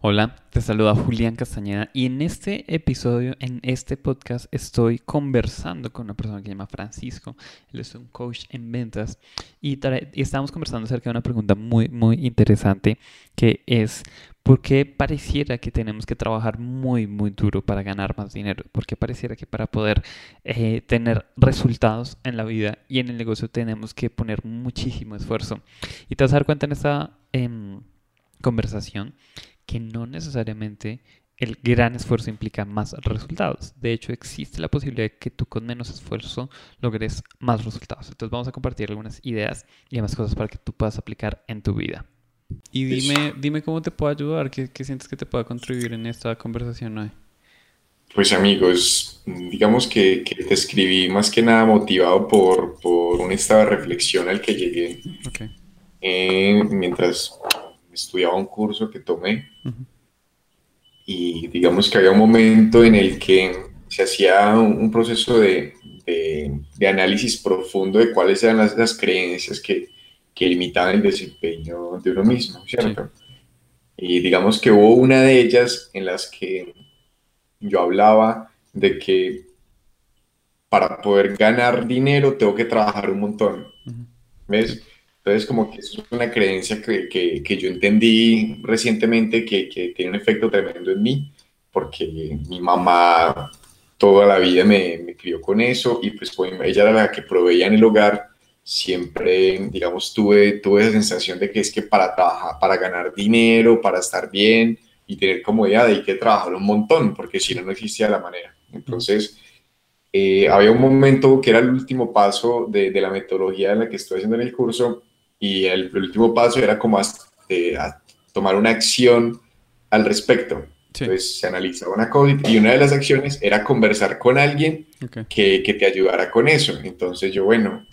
Hola, te saluda Julián Castañeda y en este episodio, en este podcast, estoy conversando con una persona que se llama Francisco. Él es un coach en ventas y, y estamos conversando acerca de una pregunta muy, muy interesante que es ¿por qué pareciera que tenemos que trabajar muy, muy duro para ganar más dinero? ¿Por qué pareciera que para poder eh, tener resultados en la vida y en el negocio tenemos que poner muchísimo esfuerzo? Y te vas a dar cuenta en esta... Em, conversación que no necesariamente el gran esfuerzo implica más resultados. De hecho, existe la posibilidad de que tú con menos esfuerzo logres más resultados. Entonces vamos a compartir algunas ideas y más cosas para que tú puedas aplicar en tu vida. Y dime, dime cómo te puedo ayudar, qué, sientes que te pueda contribuir en esta conversación hoy. Pues amigos, digamos que, te escribí más que nada motivado por, por un estado de reflexión al que llegué eh, mientras estudiaba un curso que tomé y digamos que había un momento en el que se hacía un, proceso de, de, análisis profundo de cuáles eran las, las creencias que, que, limitaban el desempeño de uno mismo, ¿cierto? Y digamos que hubo una de ellas en las que yo hablaba de que para poder ganar dinero tengo que trabajar un montón. ¿Ves? Entonces, como que es una creencia que, que, que yo entendí recientemente que, que, tiene un efecto tremendo en mí, porque mi mamá toda la vida me, me crió con eso y pues, pues ella era la que proveía en el hogar. Siempre, digamos, tuve, tuve esa sensación de que es que para trabajar, para ganar dinero, para estar bien y tener comodidad hay que trabajar un montón, porque si no, no existía la manera. Entonces, eh, había un momento que era el último paso de, de, la metodología en la que estoy haciendo en el curso, y el, último paso era como a, tomar una acción al respecto. Entonces se analizaba una cosa y una de las acciones era conversar con alguien que, que, te ayudara con eso. Entonces yo, bueno,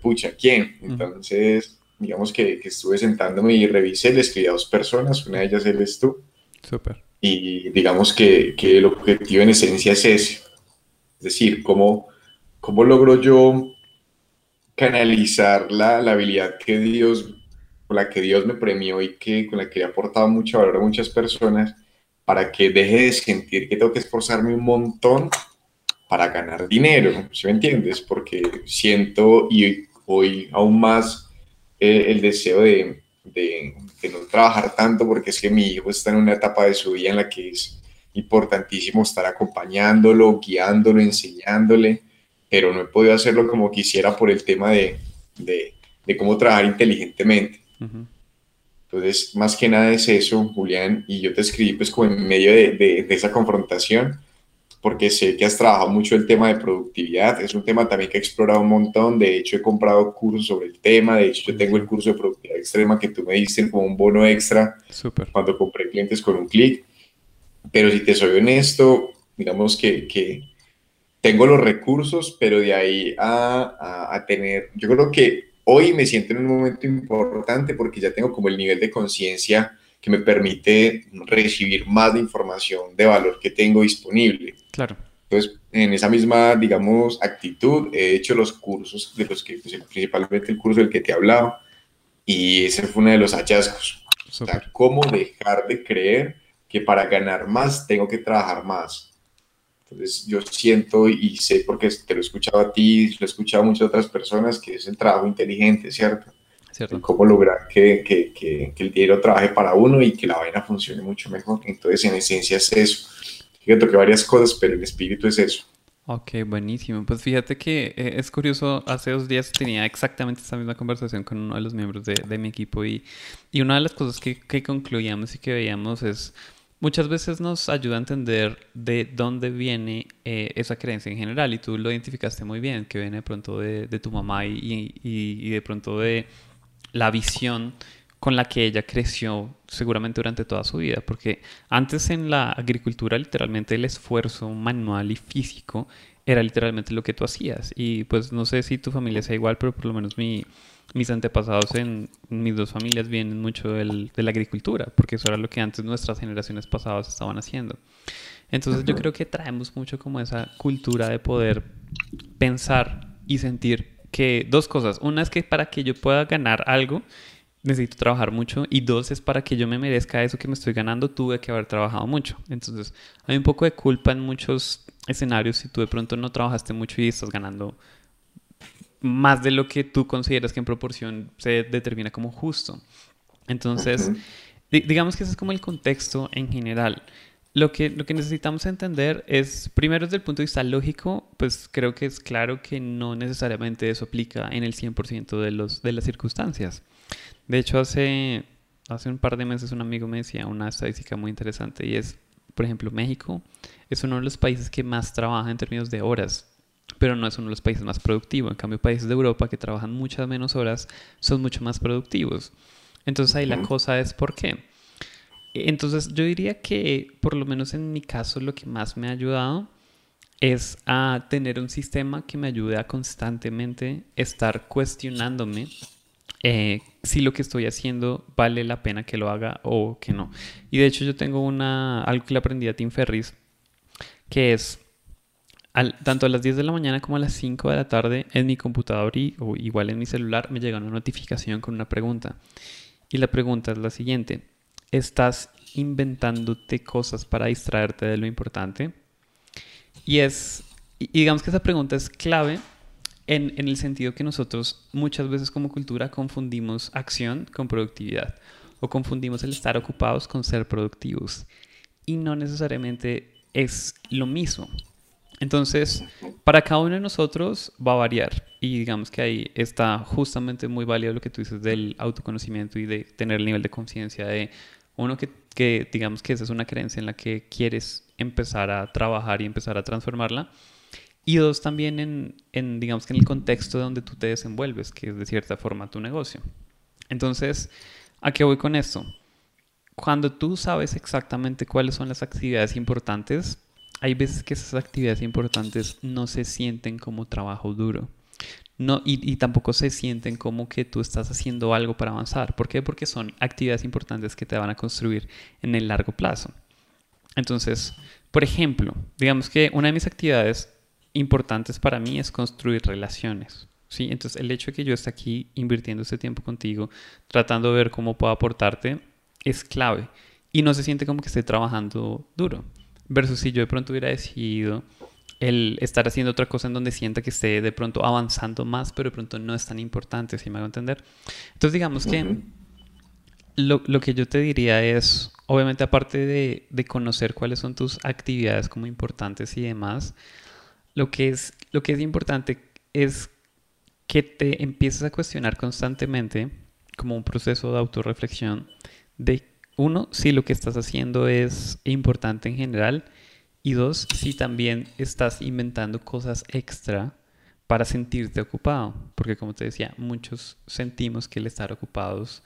pucha, ¿quién? Entonces, digamos que, que, estuve sentándome y revisé, le escribí a dos personas, una de ellas eres tú. Súper. Y digamos que, que, el objetivo en esencia es ese. Es decir, ¿cómo, cómo logro yo canalizar la, la, habilidad que Dios, con la que Dios me premió y que, con la que he aportado mucho valor a muchas personas, para que deje de sentir que tengo que esforzarme un montón para ganar dinero, ¿sí me entiendes? Porque siento y hoy aún más eh, el deseo de, de, de, no trabajar tanto porque es que mi hijo está en una etapa de su vida en la que es importantísimo estar acompañándolo, guiándolo, enseñándole pero no he podido hacerlo como quisiera por el tema de, de, de cómo trabajar inteligentemente. Entonces, más que nada es eso, Julián, y yo te escribí pues como en medio de, de, esa confrontación, porque sé que has trabajado mucho el tema de productividad, es un tema también que he explorado un montón, de hecho he comprado cursos sobre el tema, de hecho yo tengo el curso de productividad extrema que tú me diste como un bono extra Super. cuando compré clientes con un clic, pero si te soy honesto, digamos que, que tengo los recursos, pero de ahí a, a, tener, yo creo que hoy me siento en un momento importante porque ya tengo como el nivel de conciencia que me permite recibir más de información de valor que tengo disponible. Claro. Entonces, en esa misma, digamos, actitud, he hecho los cursos, de los que, pues, principalmente el curso del que te he hablado, y ese fue uno de los hallazgos. O sea, cómo dejar de creer que para ganar más tengo que trabajar más. Entonces yo siento y sé porque te lo he escuchado a ti, lo he escuchado a muchas otras personas, que es el trabajo inteligente, ¿cierto? ¿Cierto? Cómo lograr que, que, que, el dinero trabaje para uno y que la vaina funcione mucho mejor. Entonces en esencia es eso. Fíjate que varias cosas, pero el espíritu es eso. Ok, buenísimo. Pues fíjate que eh, es curioso, hace dos días tenía exactamente esta misma conversación con uno de los miembros de, de mi equipo y, y, una de las cosas que, que concluíamos y que veíamos es muchas veces nos ayuda a entender de dónde viene eh, esa creencia en general y tú lo identificaste muy bien, que viene de pronto de, tu mamá y, y, de pronto de la visión con la que ella creció seguramente durante toda su vida, porque antes en la agricultura literalmente el esfuerzo manual y físico era literalmente lo que tú hacías. Y pues no sé si tu familia sea igual, pero por lo menos mi, mis antepasados en mis dos familias vienen mucho del, de la agricultura, porque eso era lo que antes nuestras generaciones pasadas estaban haciendo. Entonces yo creo que traemos mucho como esa cultura de poder pensar y sentir que dos cosas. Una es que para que yo pueda ganar algo, necesito trabajar mucho y dos es para que yo me merezca eso que me estoy ganando tuve que haber trabajado mucho. Entonces hay un poco de culpa en muchos escenarios si tú de pronto no trabajaste mucho y estás ganando más de lo que tú consideras que en proporción se determina como justo. Entonces, digamos que ese es como el contexto en general. Lo que, lo que necesitamos entender es, primero desde el punto de vista lógico, pues creo que es claro que no necesariamente eso aplica en el 100% de, los, de las circunstancias. De hecho, hace, hace un par de meses un amigo me decía una estadística muy interesante y es, por ejemplo, México es uno de los países que más trabaja en términos de horas, pero no es uno de los países más productivos. En cambio, países de Europa que trabajan muchas menos horas son mucho más productivos. Entonces ahí la cosa es por qué. Entonces yo diría que por lo menos en mi caso lo que más me ha ayudado es a tener un sistema que me ayude a constantemente estar cuestionándome eh, si lo que estoy haciendo vale la pena que lo haga o que no. Y de hecho yo tengo una, algo que le aprendí a Tim Ferris, que es tanto a las 10 de la mañana como a las 5 de la tarde en mi computador y, o igual en mi celular me llega una notificación con una pregunta. Y la pregunta es la siguiente estás inventándote cosas para distraerte de lo importante. Y es, digamos que esa pregunta es clave en, en, el sentido que nosotros muchas veces como cultura confundimos acción con productividad o confundimos el estar ocupados con ser productivos. Y no necesariamente es lo mismo. Entonces, para cada uno de nosotros va a variar y digamos que ahí está justamente muy válido lo que tú dices del autoconocimiento y de tener el nivel de conciencia de uno que, que, digamos que esa es una creencia en la que quieres empezar a trabajar y empezar a transformarla y dos también en, en digamos que en el contexto donde tú te desenvuelves, que es de cierta forma tu negocio. Entonces, ¿a qué voy con esto? Cuando tú sabes exactamente cuáles son las actividades importantes, hay veces que esas actividades importantes no se sienten como trabajo duro. No, y, tampoco se sienten como que tú estás haciendo algo para avanzar. ¿Por qué? Porque son actividades importantes que te van a construir en el largo plazo. Entonces, por ejemplo, digamos que una de mis actividades importantes para mí es construir relaciones. ¿sí? Entonces, el hecho de que yo esté aquí invirtiendo este tiempo contigo, tratando de ver cómo puedo aportarte, es clave. Y no se siente como que esté trabajando duro. Versus si yo de pronto hubiera decidido el estar haciendo otra cosa en donde sienta que esté de pronto avanzando más, pero de pronto no es tan importante, si me hago entender. Entonces digamos que lo, lo, que yo te diría es, obviamente aparte de, de, conocer cuáles son tus actividades como importantes y demás, lo que es, lo que es importante es que te empieces a cuestionar constantemente como un proceso de autorreflexión de uno, si lo que estás haciendo es importante en general y dos, si también estás inventando cosas extra para sentirte ocupado. Porque como te decía, muchos sentimos que el estar ocupados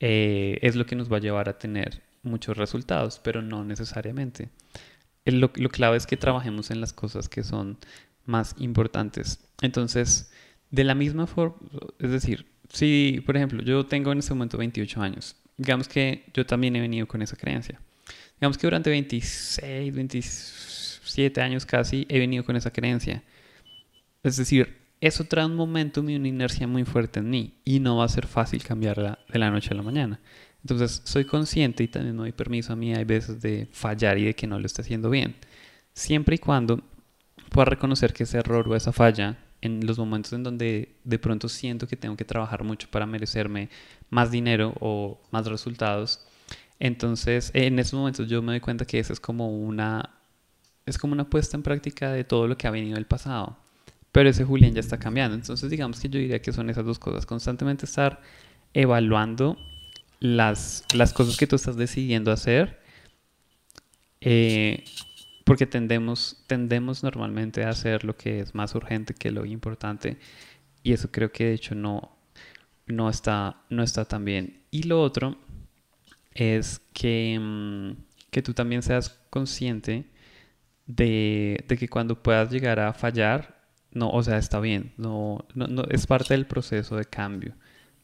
eh, es lo que nos va a llevar a tener muchos resultados, pero no necesariamente. Lo, lo clave es que trabajemos en las cosas que son más importantes. Entonces, de la misma forma, es decir, si, por ejemplo, yo tengo en este momento 28 años digamos que yo también he venido con esa creencia. Digamos que durante 26, 27 años casi he venido con esa creencia. Es decir, eso trae un momentum y una inercia muy fuerte en mí y no va a ser fácil cambiarla de la noche a la mañana. Entonces soy consciente y también me doy permiso a mí hay veces de fallar y de que no lo esté haciendo bien. Siempre y cuando pueda reconocer que ese error o esa falla en los momentos en donde de pronto siento que tengo que trabajar mucho para merecerme más dinero o más resultados. Entonces, en esos momentos yo me doy cuenta que eso es como una es como una puesta en práctica de todo lo que ha venido del pasado. Pero ese Julián ya está cambiando. Entonces, digamos que yo diría que son esas dos cosas. Constantemente estar evaluando las, las cosas que tú estás decidiendo hacer. Eh, porque tendemos, tendemos normalmente a hacer lo que es más urgente que lo importante y eso creo que de hecho no, no, está, no está tan bien. Y lo otro es que, mm, que tú también seas consciente de, de, que cuando puedas llegar a fallar, no, o sea, está bien, no, no, no, es parte del proceso de cambio.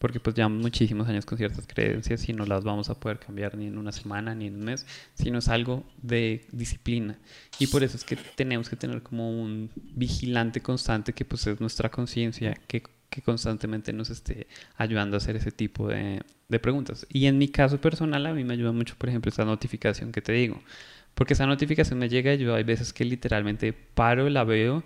Porque pues llevamos muchísimos años con ciertas creencias y no las vamos a poder cambiar ni en una semana ni en un mes, sino es algo de disciplina. Y por eso es que tenemos que tener como un vigilante constante que pues es nuestra conciencia, que, que, constantemente nos esté ayudando a hacer ese tipo de, de preguntas. Y en mi caso personal a mí me ayuda mucho, por ejemplo, esta notificación que te digo, porque esa notificación me llega y yo hay veces que literalmente paro, la veo,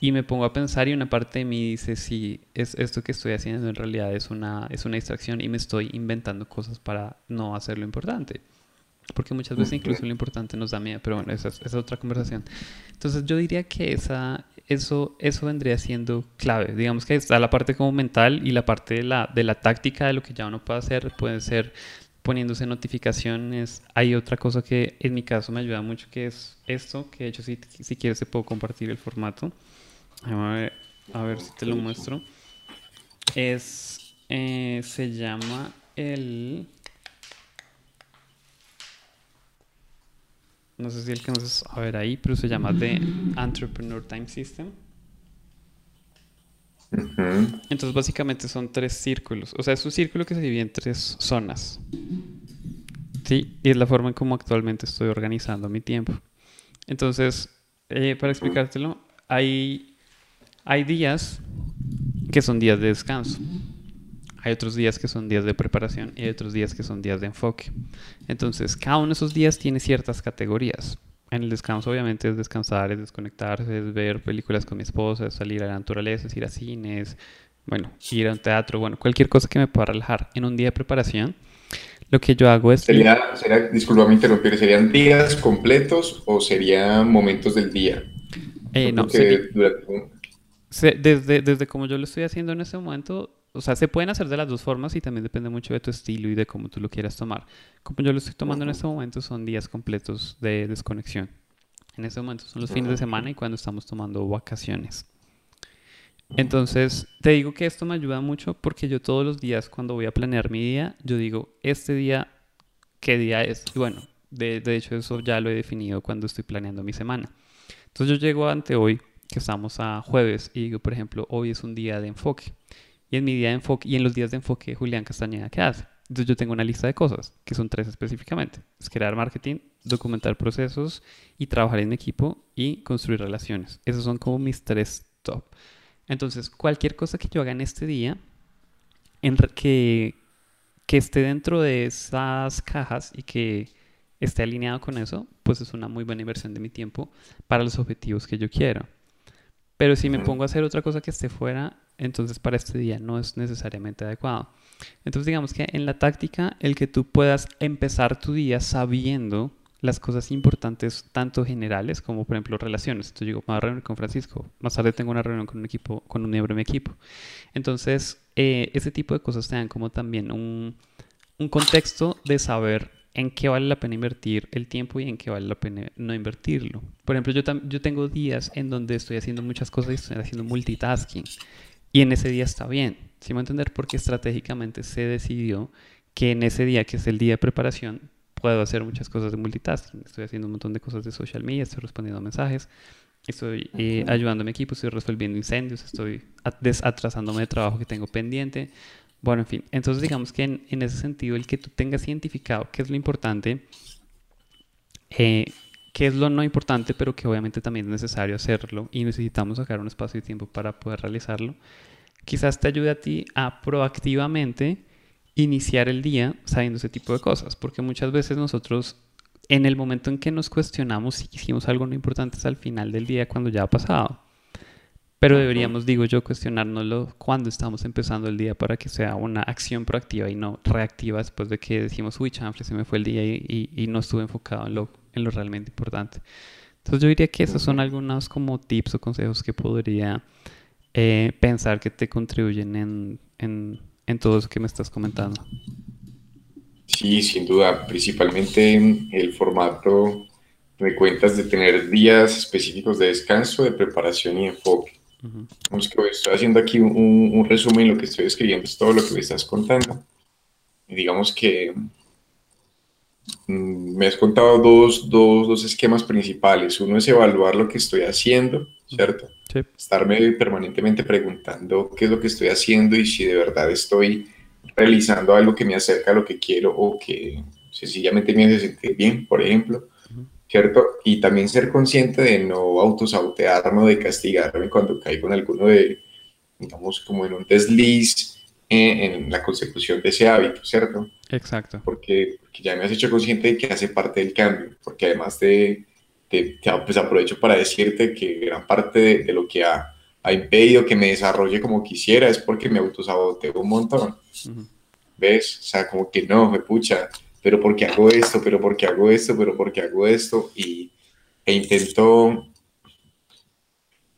y me pongo a pensar y una parte de mí dice, sí, es, esto que estoy haciendo en realidad es una, es una distracción y me estoy inventando cosas para no hacer lo importante. Porque muchas veces incluso lo importante nos da miedo, pero bueno, esa es, otra conversación. Entonces yo diría que esa, eso, eso vendría siendo clave. Digamos que está la parte como mental y la parte de la, de la táctica de lo que ya uno puede hacer, puede ser poniéndose notificaciones. Hay otra cosa que en mi caso me ayuda mucho, que es esto, que de hecho si, si quieres te puedo compartir el formato. A ver, a ver si te lo muestro. Es, eh, se llama el... No sé si alcanzas a ver ahí, pero se llama The Entrepreneur Time System. Entonces básicamente son tres círculos. O sea, es un círculo que se divide en tres zonas. Sí, y es la forma en cómo actualmente estoy organizando mi tiempo. Entonces, eh, para explicártelo, hay hay días que son días de descanso. Hay otros días que son días de preparación y hay otros días que son días de enfoque. Entonces, cada uno de esos días tiene ciertas categorías. En el descanso, obviamente, es descansar, es desconectarse, es ver películas con mi esposa, es salir a la naturaleza, es ir a cines, bueno, ir a un teatro, bueno, cualquier cosa que me pueda relajar. En un día de preparación, lo que yo hago es... Sería, sería disculpa interrumpir, ¿serían días completos o serían momentos del día? Eh, no, sería, desde, desde como yo lo estoy haciendo en este momento, o sea, se pueden hacer de las dos formas y también depende mucho de tu estilo y de cómo tú lo quieras tomar. Como yo lo estoy tomando en este momento, son días completos de desconexión. En este momento son los fines de semana y cuando estamos tomando vacaciones. Entonces, te digo que esto me ayuda mucho porque yo todos los días cuando voy a planear mi día, yo digo, este día, ¿qué día es? Y bueno, de, de hecho eso ya lo he definido cuando estoy planeando mi semana. Entonces yo llego ante hoy que estamos a jueves y digo, por ejemplo, hoy es un día de enfoque. Y en mi día de enfoque y en los días de enfoque, Julián Castañeda, ¿qué hace? Entonces yo tengo una lista de cosas, que son tres específicamente. Es crear marketing, documentar procesos y trabajar en equipo y construir relaciones. Esos son como mis tres top. Entonces, cualquier cosa que yo haga en este día, que, que esté dentro de esas cajas y que esté alineado con eso, pues es una muy buena inversión de mi tiempo para los objetivos que yo quiero. Pero si me pongo a hacer otra cosa que esté fuera, entonces para este día no es necesariamente adecuado. Entonces digamos que en la táctica, el que tú puedas empezar tu día sabiendo las cosas importantes, tanto generales como por ejemplo relaciones. Entonces digo, me voy a reunir con Francisco, más tarde tengo una reunión con un equipo, con un miembro de mi equipo. Entonces, eh, ese tipo de cosas te dan como también un, un contexto de saber en qué vale la pena invertir el tiempo y en qué vale la pena no invertirlo. Por ejemplo, yo, yo tengo días en donde estoy haciendo muchas cosas y estoy haciendo multitasking. Y en ese día está bien. ¿Sí me entender? Porque estratégicamente se decidió que en ese día, que es el día de preparación, puedo hacer muchas cosas de multitasking. Estoy haciendo un montón de cosas de social media, estoy respondiendo a mensajes, estoy eh, ayudando a mi equipo, estoy resolviendo incendios, estoy desatrasándome de trabajo que tengo pendiente, bueno, en fin, entonces digamos que en, ese sentido el que tú tengas identificado qué es lo importante, eh, qué es lo no importante, pero que obviamente también es necesario hacerlo y necesitamos sacar un espacio de tiempo para poder realizarlo, quizás te ayude a ti a proactivamente iniciar el día sabiendo ese tipo de cosas, porque muchas veces nosotros en el momento en que nos cuestionamos si hicimos algo no importante es al final del día cuando ya ha pasado. Pero deberíamos, digo yo, cuestionárnoslo cuando estamos empezando el día para que sea una acción proactiva y no reactiva después de que decimos, uy, chanfle, se me fue el día y, y, no estuve enfocado en lo, en lo, realmente importante. Entonces yo diría que esos son algunos como tips o consejos que podría eh, pensar que te contribuyen en, en, en todo eso que me estás comentando. Sí, sin duda, principalmente el formato me cuentas de tener días específicos de descanso, de preparación y enfoque. Vamos que estoy haciendo aquí un, un, resumen, lo que estoy escribiendo es todo lo que me estás contando. Y digamos que mm, me has contado dos, dos, dos, esquemas principales. Uno es evaluar lo que estoy haciendo ¿cierto? Estarme permanentemente preguntando qué es lo que estoy haciendo y si de verdad estoy realizando algo que me acerca a lo que quiero o que sencillamente me hace sentir bien, por ejemplo, ¿cierto? Y también ser consciente de no autosabotearme o de castigarme cuando caigo en alguno de, digamos, como en un desliz en, la consecución de ese hábito, ¿cierto? Exacto. Porque, ya me has hecho consciente de que hace parte del cambio, porque además de, pues aprovecho para decirte que gran parte de, lo que ha, ha, impedido que me desarrolle como quisiera es porque me autosaboteo un montón. ¿Ves? O sea, como que no, me pucha, pero porque hago esto, pero porque hago esto, pero porque hago esto, y, e intento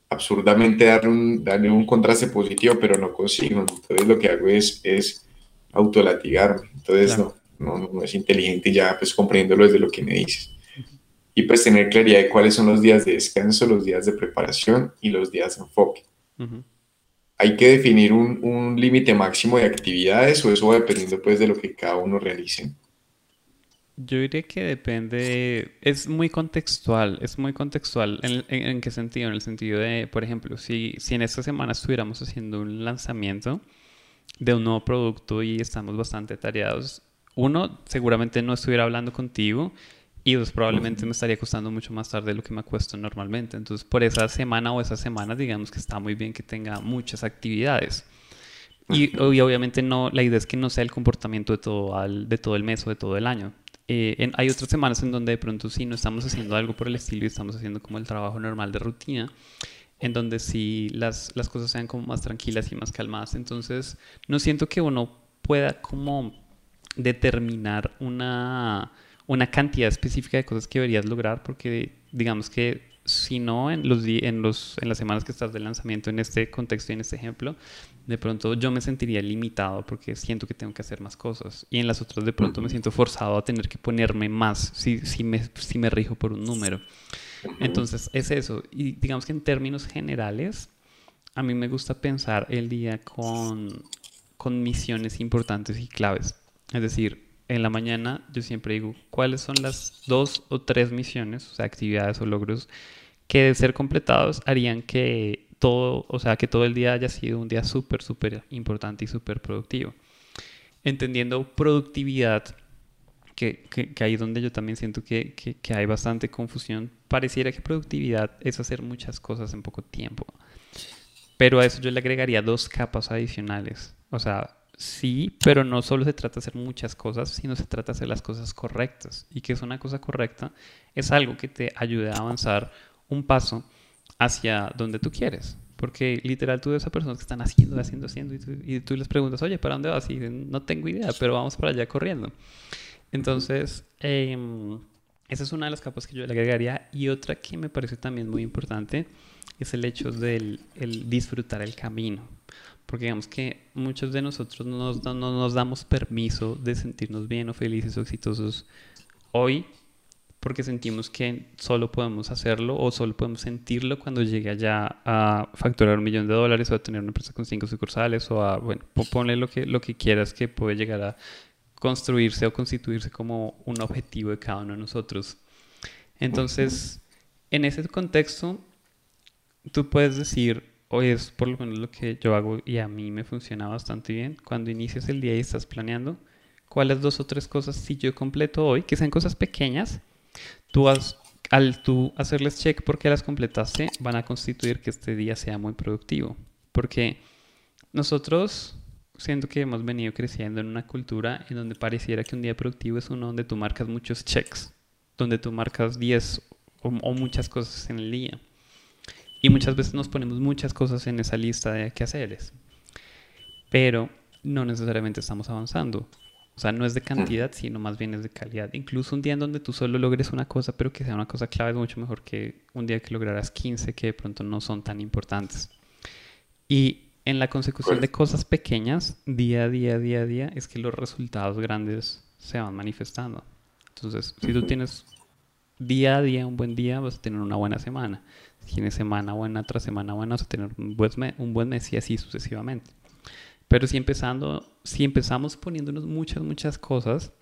absurdamente darle un, darle un contraste positivo, pero no consigo. Entonces lo que hago es, es autolatigarme. Entonces no, no, es inteligente ya pues comprendiéndolo desde lo que me dices. Y pues tener claridad de cuáles son los días de descanso, los días de preparación y los días de enfoque. Hay que definir un, un límite máximo de actividades o eso va dependiendo pues de lo que cada uno realice. Yo diría que depende, es muy contextual, es muy contextual. ¿En, en, qué sentido? En el sentido de, por ejemplo, si, si en esta semana estuviéramos haciendo un lanzamiento de un nuevo producto y estamos bastante tareados, uno, seguramente no estuviera hablando contigo y dos, probablemente me estaría costando mucho más tarde de lo que me acuesto normalmente. Entonces, por esa semana o esa semana, digamos que está muy bien que tenga muchas actividades. Y, obviamente no, la idea es que no sea el comportamiento de todo, de todo el mes o de todo el año. Eh, hay otras semanas en donde de pronto sí no estamos haciendo algo por el estilo y estamos haciendo como el trabajo normal de rutina, en donde sí las, las cosas sean como más tranquilas y más calmadas. Entonces, no siento que uno pueda como determinar una, una cantidad específica de cosas que deberías lograr, porque digamos que si no en, los, en, los, en las semanas que estás de lanzamiento en este contexto y en este ejemplo, de pronto yo me sentiría limitado porque siento que tengo que hacer más cosas. Y en las otras de pronto me siento forzado a tener que ponerme más si, si, me, si me rijo por un número. Entonces es eso. Y digamos que en términos generales, a mí me gusta pensar el día con, con misiones importantes y claves. Es decir, en la mañana yo siempre digo cuáles son las dos o tres misiones, o sea, actividades o logros que de ser completados harían que todo, o sea, que todo el día haya sido un día súper, súper importante y súper productivo. Entendiendo productividad, que, que, ahí donde yo también siento que, que, hay bastante confusión, pareciera que productividad es hacer muchas cosas en poco tiempo. Pero a eso yo le agregaría dos capas adicionales. O sea, sí, pero no solo se trata de hacer muchas cosas, sino se trata de hacer las cosas correctas. Y que es una cosa correcta, es algo que te ayude a avanzar un paso hacia donde tú quieres. Porque literal tú ves a personas que están haciendo, haciendo, haciendo y tú, les preguntas, oye, ¿para dónde vas? Y dicen, no tengo idea, pero vamos para allá corriendo. Entonces, em, esa es una de las capas que yo le agregaría. Y otra que me parece también muy importante es el hecho del el disfrutar el camino. Porque digamos que muchos de nosotros no nos, no nos damos permiso de sentirnos bien o felices o exitosos hoy porque sentimos que solo podemos hacerlo o solo podemos sentirlo cuando llegue allá a facturar un millón de dólares o a tener una empresa con cinco sucursales o a, bueno, ponle lo que, lo que quieras que puede llegar a construirse o constituirse como un objetivo de cada uno de nosotros. Entonces, en ese contexto, tú puedes decir, o es por lo menos lo que yo hago y a mí me funciona bastante bien, cuando inicias el día y estás planeando, cuáles dos o tres cosas si yo completo hoy, que sean cosas pequeñas, Tú al tú hacerles check porque las completaste, van a constituir que este día sea muy productivo. Porque nosotros siento que hemos venido creciendo en una cultura en donde pareciera que un día productivo es uno donde tú marcas muchos checks, donde tú marcas 10 o, o muchas cosas en el día. Y muchas veces nos ponemos muchas cosas en esa lista de quehaceres. Pero no necesariamente estamos avanzando. O sea, no es de cantidad, sino más bien es de calidad. Incluso un día en donde tú solo logres una cosa, pero que sea una cosa clave, es mucho mejor que un día que lograrás 15 que de pronto no son tan importantes. Y en la consecución de cosas pequeñas, día a día, día a día, es que los resultados grandes se van manifestando. Entonces, si tú tienes día a día un buen día, vas a tener una buena semana. Si tienes semana buena tras semana buena, vas a tener un buen, mes, un buen mes y así sucesivamente. Pero si, empezando, si empezamos poniéndonos muchas, muchas cosas,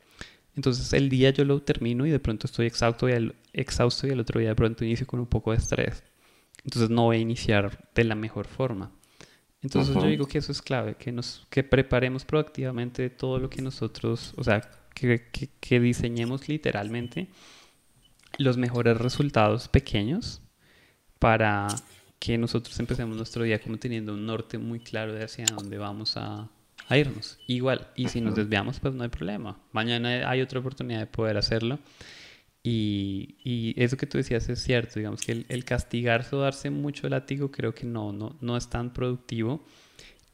entonces el día yo lo termino y de pronto estoy exhausto y, el, exhausto y el otro día de pronto inicio con un poco de estrés. entonces no voy a iniciar de la mejor forma. Entonces yo digo que eso es clave, que nos que preparemos proactivamente todo lo que nosotros, o sea, que, que, diseñemos literalmente los mejores resultados pequeños para que nosotros empecemos nuestro día como teniendo un norte muy claro de hacia dónde vamos a, a irnos. Igual, y si nos desviamos, pues no hay problema. Mañana hay otra oportunidad de poder hacerlo. Y, y eso que tú decías es cierto, digamos que el, el, castigarse o darse mucho látigo creo que no, no, no es tan productivo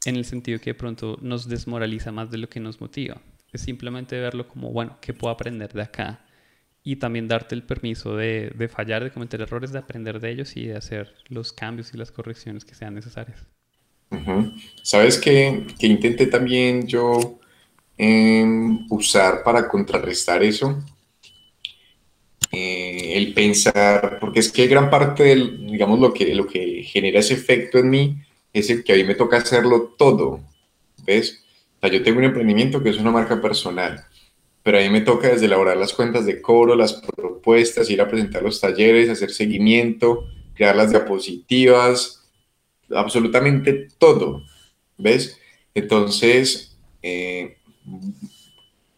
en el sentido que de pronto nos desmoraliza más de lo que nos motiva. Es simplemente verlo como, bueno, ¿qué puedo aprender de acá? Y también darte el permiso de, de fallar, de cometer errores, de aprender de ellos y de hacer los cambios y las correcciones que sean necesarias. ¿Sabes qué, que intenté también yo em, usar para contrarrestar eso? Eh, el pensar, porque es que gran parte del, digamos, lo que, lo que genera ese efecto en mí es el que a mí me toca hacerlo todo, ¿ves? O sea, yo tengo un emprendimiento que es una marca personal, pero a mí me toca desde elaborar las cuentas de cobro, las propuestas, ir a presentar los talleres, hacer seguimiento, crear las diapositivas, absolutamente todo, ¿ves? Entonces, eh,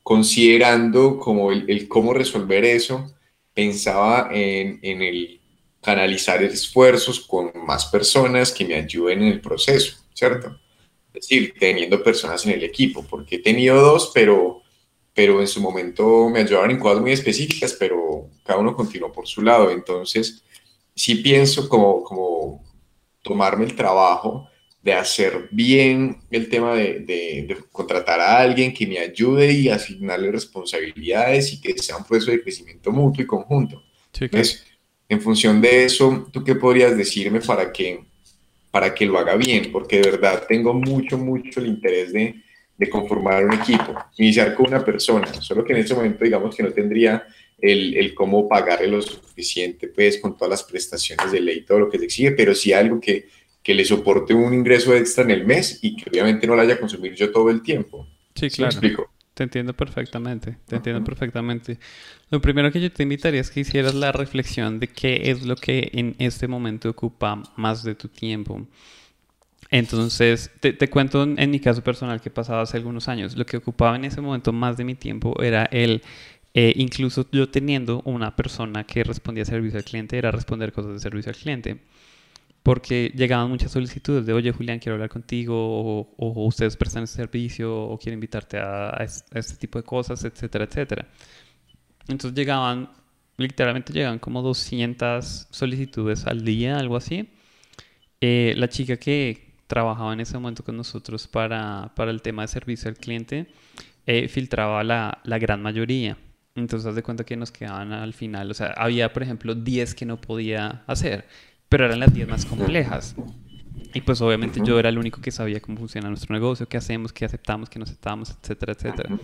considerando cómo resolver eso, pensaba en, en, el canalizar esfuerzos con más personas que me ayuden en el proceso, ¿cierto? Es decir, teniendo personas en el equipo, porque he tenido dos, pero, pero en su momento me ayudaron en cosas muy específicas, pero cada uno continuó por su lado. Entonces, sí pienso como, como tomarme el trabajo de hacer bien el tema de, de, contratar a alguien que me ayude y asignarle responsabilidades y que sea un proceso de crecimiento mutuo y conjunto. Entonces, en función de eso, ¿tú qué podrías decirme para que, para que lo haga bien? Porque de verdad tengo mucho, mucho el interés de, de conformar un equipo, iniciar con una persona, solo que en ese momento digamos que no tendría el, el, cómo pagarle lo suficiente, pues con todas las prestaciones de ley, todo lo que se exige, pero sí algo que, que le soporte un ingreso extra en el mes y que obviamente no lo haya a consumir yo todo el tiempo. Sí, claro. explico? Te entiendo perfectamente, te entiendo perfectamente. Lo primero que yo te invitaría es que hicieras la reflexión de qué es lo que en este momento ocupa más de tu tiempo. Entonces, te, te cuento en mi caso personal que pasaba hace algunos años. Lo que ocupaba en ese momento más de mi tiempo era el eh, incluso yo teniendo una persona que respondía servicio al cliente, era responder cosas de servicio al cliente. Porque llegaban muchas solicitudes de, oye Julián, quiero hablar contigo, o, ustedes prestan ese servicio, o quiero invitarte a, este tipo de cosas, etcétera, etcétera. Entonces llegaban, literalmente llegaban como 200 solicitudes al día, algo así. Eh, la chica que trabajaba en ese momento con nosotros para, para el tema de servicio al cliente, eh, filtraba la, la gran mayoría. Entonces, haz de cuenta que nos quedaban al final, o sea, había, por ejemplo, 10 que no podía hacer, pero eran las 10 más complejas. Y pues obviamente yo era el único que sabía cómo funciona nuestro negocio, qué hacemos, qué aceptamos, qué no aceptamos, etcétera, etcétera.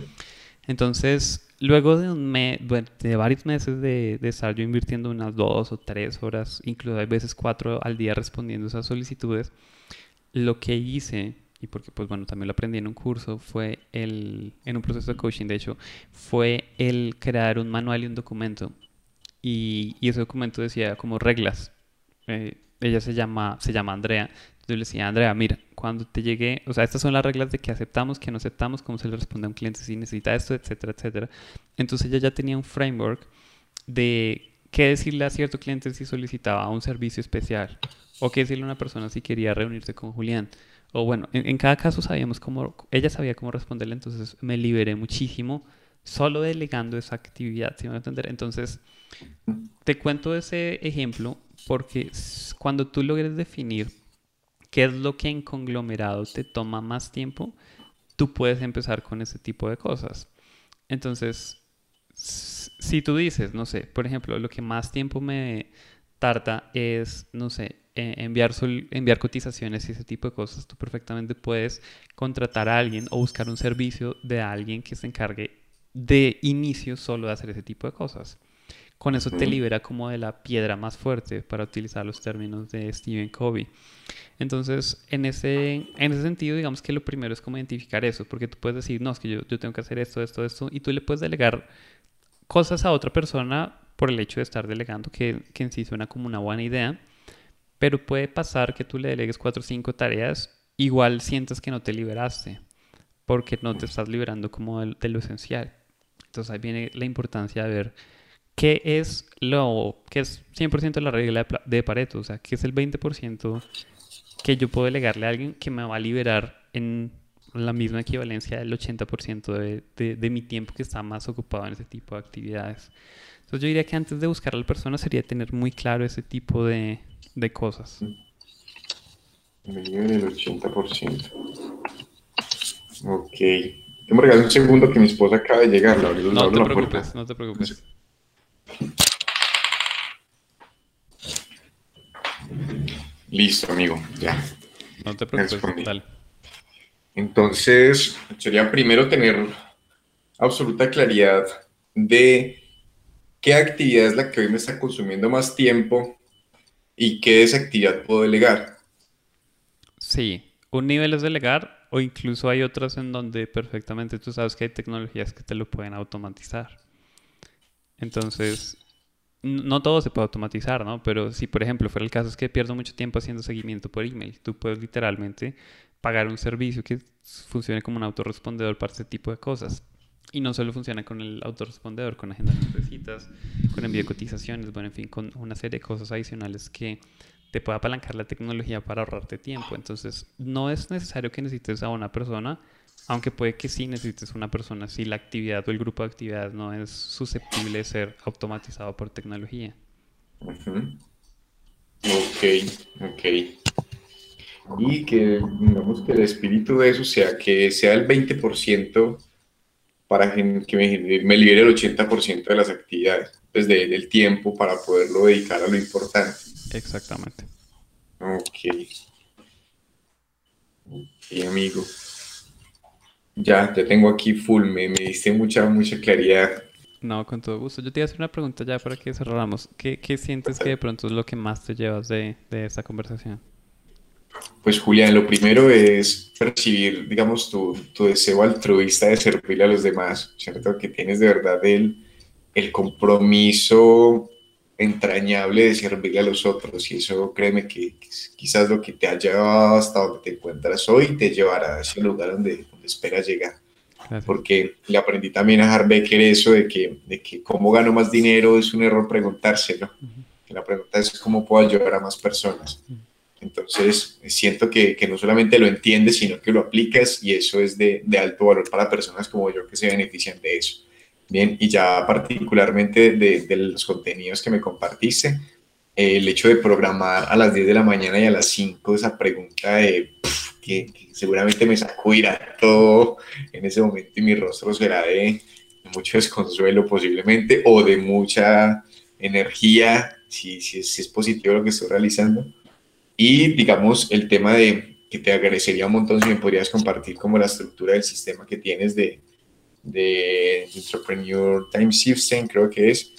Entonces, luego de, un de varios meses de, de, estar yo invirtiendo unas dos o tres horas, incluso hay veces cuatro al día respondiendo esas solicitudes, lo que hice y porque pues bueno, también lo aprendí en un curso, fue el, en un proceso de coaching, de hecho, fue el crear un manual y un documento. Y, y ese documento decía como reglas. Eh, ella se llama, se llama Andrea. Yo le decía, Andrea, mira, cuando te llegue, o sea, estas son las reglas de que aceptamos, que no aceptamos, cómo se le responde a un cliente si necesita esto, etcétera, etcétera. Entonces ella ya tenía un framework de qué decirle a cierto cliente si solicitaba un servicio especial o qué decirle a una persona si quería reunirse con Julián o bueno, en, cada caso sabíamos cómo, ella sabía cómo responderle, entonces me liberé muchísimo solo delegando esa actividad, ¿sí me a entender? Entonces, te cuento ese ejemplo porque cuando tú logres definir qué es lo que en conglomerado te toma más tiempo, tú puedes empezar con ese tipo de cosas. Entonces, si tú dices, no sé, por ejemplo, lo que más tiempo me tarda es, no sé, eh, enviar, enviar cotizaciones y ese tipo de cosas, tú perfectamente puedes contratar a alguien o buscar un servicio de alguien que se encargue de inicio solo de hacer ese tipo de cosas. Con eso te libera como de la piedra más fuerte para utilizar los términos de Stephen Covey. Entonces, en ese, en ese sentido, digamos que lo primero es como identificar eso, porque tú puedes decir, no, es que yo, yo tengo que hacer esto, esto, esto, y tú le puedes delegar cosas a otra persona por el hecho de estar delegando, que, que en sí suena como una buena idea, Pero puede pasar que tú le delegues cuatro o cinco tareas, igual sientes que no te liberaste, porque no te estás liberando como de, lo esencial. Entonces ahí viene la importancia de ver qué es lo que es 100% la regla de Pareto, o sea, qué es el 20% que yo puedo delegarle a alguien que me va a liberar en la misma equivalencia del 80% de, de, de, mi tiempo que está más ocupado en ese tipo de actividades. Entonces yo diría que antes de buscar a la persona sería tener muy claro ese tipo de, de cosas. Me libera el 80%. Ok. Te me un segundo que mi esposa acaba de llegar. La, no, te preocupes, no te preocupes. Listo, amigo, ya. No te preocupes, dale. Entonces, sería primero tener absoluta claridad de qué actividad es la que hoy me está consumiendo más tiempo y qué desactividad puedo delegar. Sí, un nivel es delegar o incluso hay otras en donde perfectamente tú sabes que hay tecnologías que te lo pueden automatizar. Entonces, no todo se puede automatizar, ¿no? Pero si, por ejemplo, fuera el caso es que pierdo mucho tiempo haciendo seguimiento por email, tú puedes literalmente pagar un servicio que funcione como un autorrespondedor para ese tipo de cosas. Y no solo funciona con el autorrespondedor, con agenda de citas, con envío de cotizaciones, bueno, en fin, con una serie de cosas adicionales que te pueda apalancar la tecnología para ahorrarte tiempo. Entonces, no es necesario que necesites a una persona, aunque puede que sí necesites una persona si la actividad o el grupo de actividades no es susceptible de ser automatizado por tecnología. Ok, ok. Y que, digamos, que el espíritu de eso sea que sea el 20% para que me, me libere el 80% de las actividades, pues del tiempo para poderlo dedicar a lo importante. Exactamente. Ok. Ok, amigo. Ya, te tengo aquí full, me, me diste mucha, mucha claridad. No, con todo gusto. Yo te iba a hacer una pregunta ya para que cerráramos. ¿Qué, qué sientes que de pronto es lo que más te llevas de, de esta conversación? Pues Julián, lo primero es percibir, digamos, tu, tu, deseo altruista de servirle a los demás, ¿cierto? Que tienes de verdad el, el compromiso entrañable de servirle a los otros y eso créeme que quizás lo que te ha llevado hasta donde te encuentras hoy te llevará a ese lugar donde, donde esperas llegar. Porque le aprendí también a Harbecker eso de que, de que cómo gano más dinero es un error preguntárselo. La pregunta es cómo puedo ayudar a más personas. Entonces, siento que, que, no solamente lo entiendes, sino que lo aplicas y eso es de, de, alto valor para personas como yo que se benefician de eso. Bien, y ya particularmente de, de los contenidos que me compartiste, eh, el hecho de programar a las 10 de la mañana y a las 5 esa pregunta de que, seguramente me sacudirá todo en ese momento y mi rostro será de mucho desconsuelo posiblemente o de mucha energía si, si, si es positivo lo que estoy realizando y digamos, el tema de que te agradecería un montón si me podrías compartir como la estructura del sistema que tienes de, de Entrepreneur Time System, creo que es,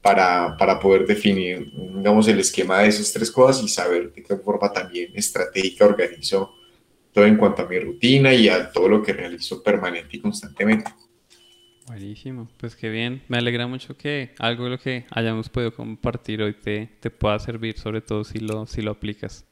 para, para, poder definir, digamos, el esquema de esas tres cosas y saber de qué forma también estratégica organizo todo en cuanto a mi rutina y a todo lo que realizo permanente y constantemente. Buenísimo, pues qué bien. Me alegra mucho que algo de lo que hayamos podido compartir hoy te, te pueda servir, sobre todo si lo, si lo aplicas.